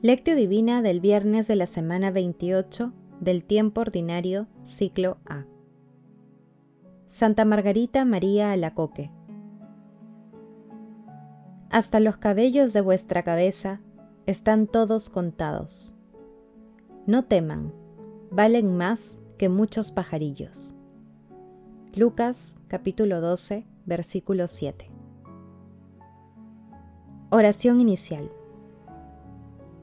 Lectio Divina del viernes de la semana 28 del tiempo ordinario, ciclo A. Santa Margarita María Alacoque. Hasta los cabellos de vuestra cabeza están todos contados. No teman, valen más que muchos pajarillos. Lucas capítulo 12, versículo 7. Oración inicial.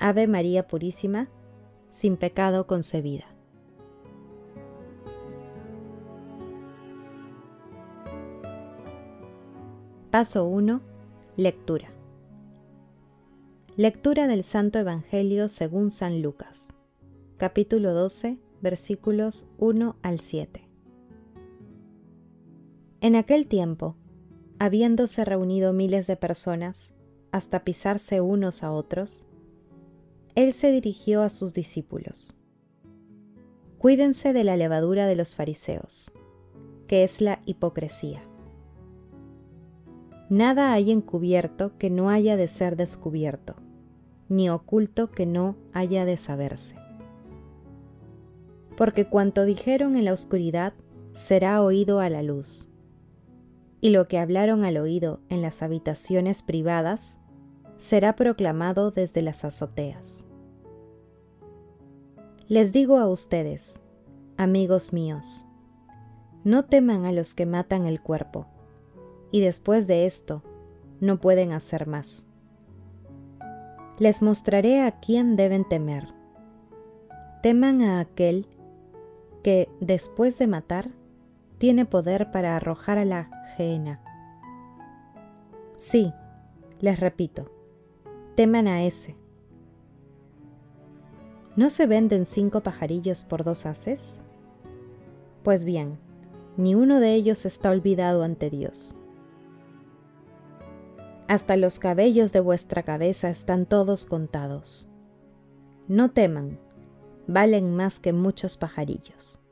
Ave María Purísima, sin pecado concebida. Paso 1. Lectura. Lectura del Santo Evangelio según San Lucas, capítulo 12, versículos 1 al 7. En aquel tiempo, habiéndose reunido miles de personas, hasta pisarse unos a otros, él se dirigió a sus discípulos. Cuídense de la levadura de los fariseos, que es la hipocresía. Nada hay encubierto que no haya de ser descubierto, ni oculto que no haya de saberse. Porque cuanto dijeron en la oscuridad será oído a la luz, y lo que hablaron al oído en las habitaciones privadas será proclamado desde las azoteas. Les digo a ustedes, amigos míos, no teman a los que matan el cuerpo, y después de esto no pueden hacer más. Les mostraré a quién deben temer. Teman a aquel que, después de matar, tiene poder para arrojar a la gehenna. Sí, les repito, teman a ese ¿No se venden cinco pajarillos por dos haces? Pues bien, ni uno de ellos está olvidado ante Dios. Hasta los cabellos de vuestra cabeza están todos contados. No teman, valen más que muchos pajarillos.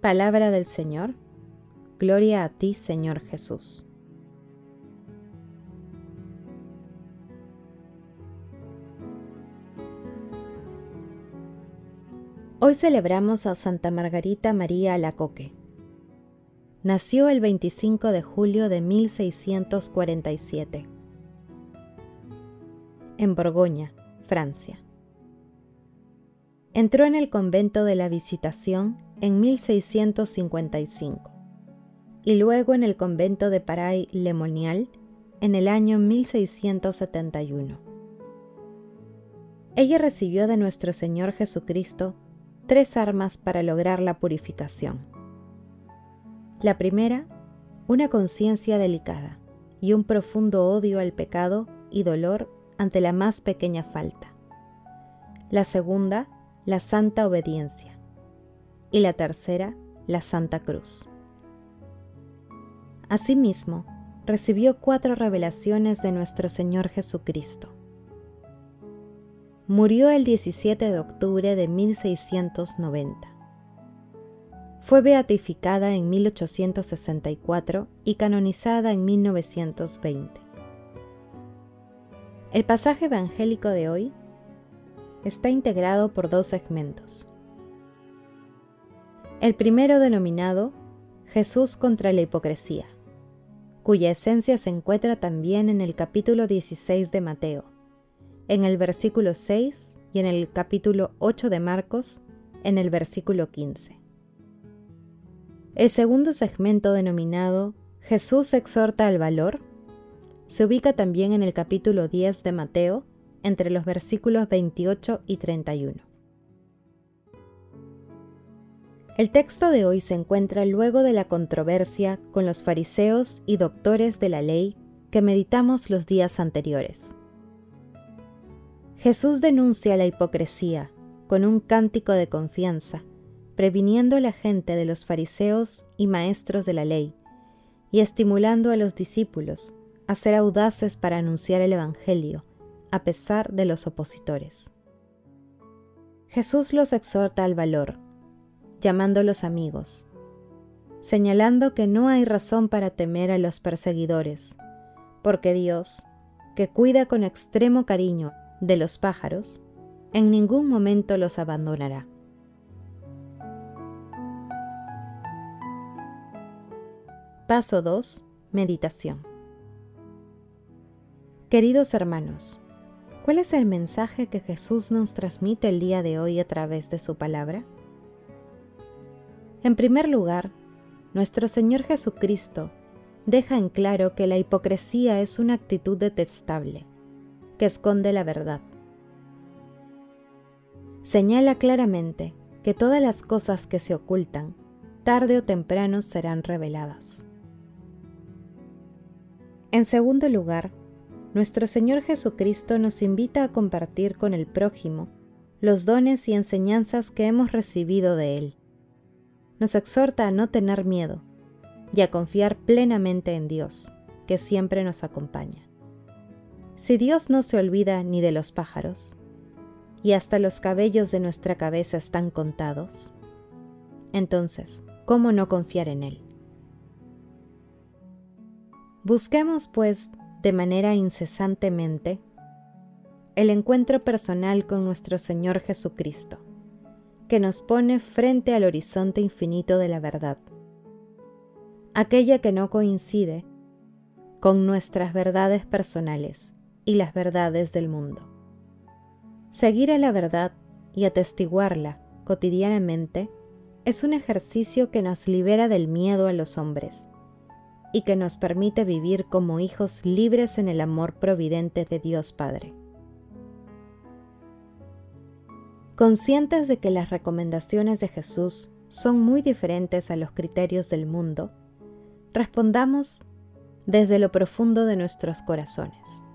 Palabra del Señor, gloria a ti Señor Jesús. Hoy celebramos a Santa Margarita María Alacoque. Nació el 25 de julio de 1647 en Borgoña, Francia. Entró en el convento de la Visitación en 1655 y luego en el convento de Paray Le Monial en el año 1671. Ella recibió de nuestro Señor Jesucristo tres armas para lograr la purificación. La primera, una conciencia delicada y un profundo odio al pecado y dolor ante la más pequeña falta. La segunda, la santa obediencia. Y la tercera, la Santa Cruz. Asimismo, recibió cuatro revelaciones de nuestro Señor Jesucristo murió el 17 de octubre de 1690. Fue beatificada en 1864 y canonizada en 1920. El pasaje evangélico de hoy está integrado por dos segmentos. El primero denominado Jesús contra la hipocresía, cuya esencia se encuentra también en el capítulo 16 de Mateo en el versículo 6 y en el capítulo 8 de Marcos, en el versículo 15. El segundo segmento denominado Jesús exhorta al valor se ubica también en el capítulo 10 de Mateo, entre los versículos 28 y 31. El texto de hoy se encuentra luego de la controversia con los fariseos y doctores de la ley que meditamos los días anteriores Jesús denuncia la hipocresía con un cántico de confianza, previniendo a la gente de los fariseos y maestros de la ley, y estimulando a los discípulos a ser audaces para anunciar el Evangelio, a pesar de los opositores. Jesús los exhorta al valor, llamándolos amigos, señalando que no hay razón para temer a los perseguidores, porque Dios, que cuida con extremo cariño de los pájaros, en ningún momento los abandonará. Paso 2. Meditación. Queridos hermanos, ¿cuál es el mensaje que Jesús nos transmite el día de hoy a través de su palabra? En primer lugar, nuestro Señor Jesucristo deja en claro que la hipocresía es una actitud detestable, que esconde la verdad señala claramente que todas las cosas que se ocultan, tarde o temprano serán reveladas. En segundo lugar, nuestro Señor Jesucristo nos invita a compartir con el prójimo los dones y enseñanzas que hemos recibido de Él. Nos exhorta a no tener miedo y a confiar plenamente en Dios, que siempre nos acompaña. Si Dios no se olvida ni de los pájaros, y hasta los cabellos de nuestra cabeza están contados, entonces, ¿cómo no confiar en Él? Busquemos, pues, de manera incesantemente el encuentro personal con nuestro Señor Jesucristo, que nos pone frente al horizonte infinito de la verdad, aquella que no coincide con nuestras verdades personales y las verdades del mundo. Seguir a la verdad y atestiguarla cotidianamente es un ejercicio que nos libera del miedo a los hombres y que nos permite vivir como hijos libres en el amor providente de Dios Padre. Conscientes de que las recomendaciones de Jesús son muy diferentes a los criterios del mundo, respondamos desde lo profundo de nuestros corazones.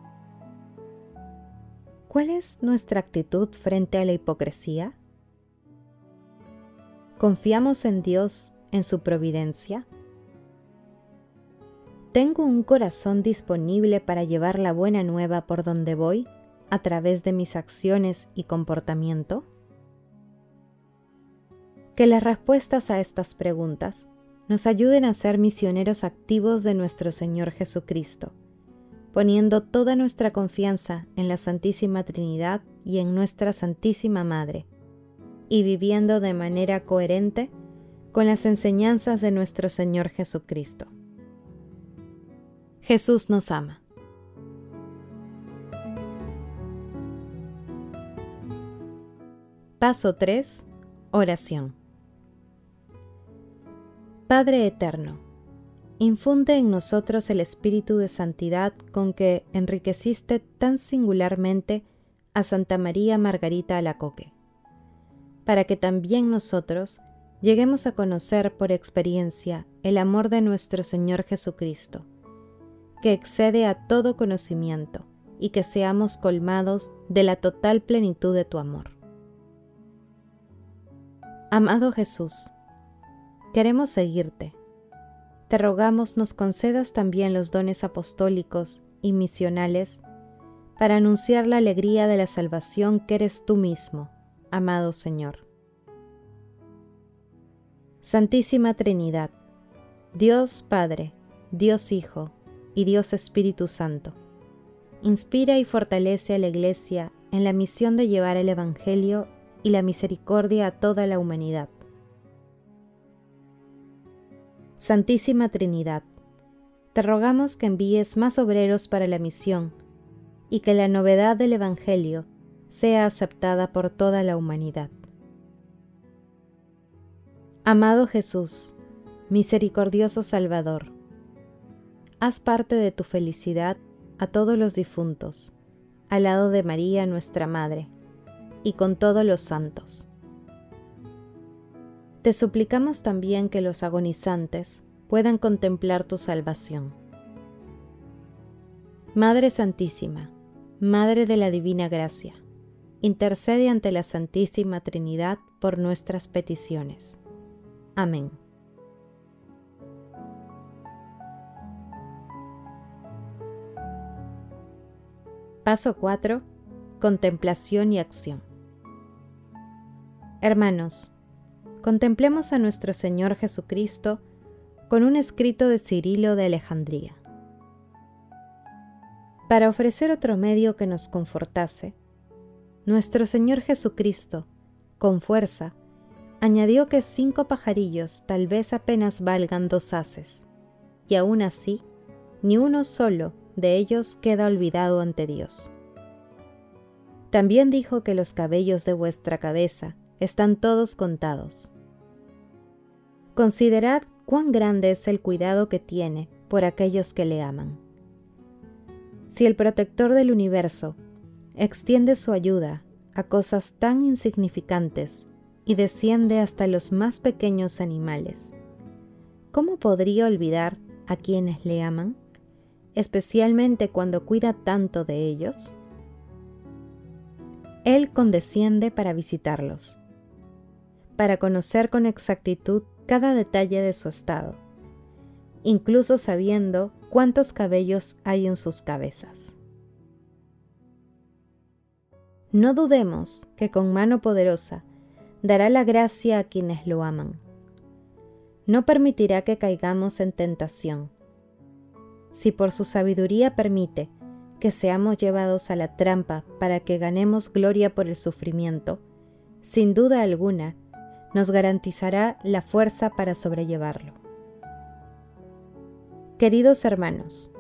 ¿Cuál es nuestra actitud frente a la hipocresía? ¿Confiamos en Dios, en su providencia? ¿Tengo un corazón disponible para llevar la buena nueva por donde voy a través de mis acciones y comportamiento? Que las respuestas a estas preguntas nos ayuden a ser misioneros activos de nuestro Señor Jesucristo poniendo toda nuestra confianza en la Santísima Trinidad y en nuestra Santísima Madre, y viviendo de manera coherente con las enseñanzas de nuestro Señor Jesucristo. Jesús nos ama. Paso 3. Oración. Padre Eterno, infunde en nosotros el espíritu de santidad con que enriqueciste tan singularmente a Santa María Margarita Alacoque, para que también nosotros lleguemos a conocer por experiencia el amor de nuestro Señor Jesucristo, que excede a todo conocimiento, y que seamos colmados de la total plenitud de tu amor. Amado Jesús, queremos seguirte te rogamos nos concedas también los dones apostólicos y misionales para anunciar la alegría de la salvación que eres tú mismo, amado Señor. Santísima Trinidad, Dios Padre, Dios Hijo y Dios Espíritu Santo, inspira y fortalece a la Iglesia en la misión de llevar el Evangelio y la misericordia a toda la humanidad Santísima Trinidad, te rogamos que envíes más obreros para la misión y que la novedad del Evangelio sea aceptada por toda la humanidad. Amado Jesús, misericordioso Salvador, haz parte de tu felicidad a todos los difuntos, al lado de María nuestra Madre, y con todos los santos te suplicamos también que los agonizantes puedan contemplar tu salvación. Madre Santísima, Madre de la Divina Gracia, intercede ante la Santísima Trinidad por nuestras peticiones. Amén. Paso 4. Contemplación y acción. Hermanos, contemplemos a nuestro Señor Jesucristo con un escrito de Cirilo de Alejandría. Para ofrecer otro medio que nos confortase, nuestro Señor Jesucristo, con fuerza, añadió que cinco pajarillos tal vez apenas valgan dos haces, y aún así, ni uno solo de ellos queda olvidado ante Dios. También dijo que los cabellos de vuestra cabeza están todos contados. Considerad cuán grande es el cuidado que tiene por aquellos que le aman. Si el protector del universo extiende su ayuda a cosas tan insignificantes y desciende hasta los más pequeños animales. ¿Cómo podría olvidar a quienes le aman, especialmente cuando cuida tanto de ellos? Él condesciende para visitarlos, para conocer con exactitud cada detalle de su estado, incluso sabiendo cuántos cabellos hay en sus cabezas. No dudemos que con mano poderosa dará la gracia a quienes lo aman. No permitirá que caigamos en tentación. Si por su sabiduría permite que seamos llevados a la trampa para que ganemos gloria por el sufrimiento, sin duda alguna nos garantizará la fuerza para sobrellevarlo. Queridos hermanos,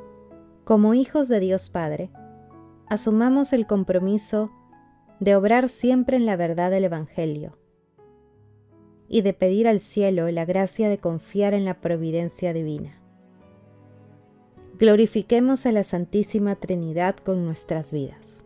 como hijos de Dios Padre, asumamos el compromiso de obrar siempre en la verdad del Evangelio y de pedir al cielo la gracia de confiar en la providencia divina. Glorifiquemos a la Santísima Trinidad con nuestras vidas.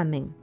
Amén.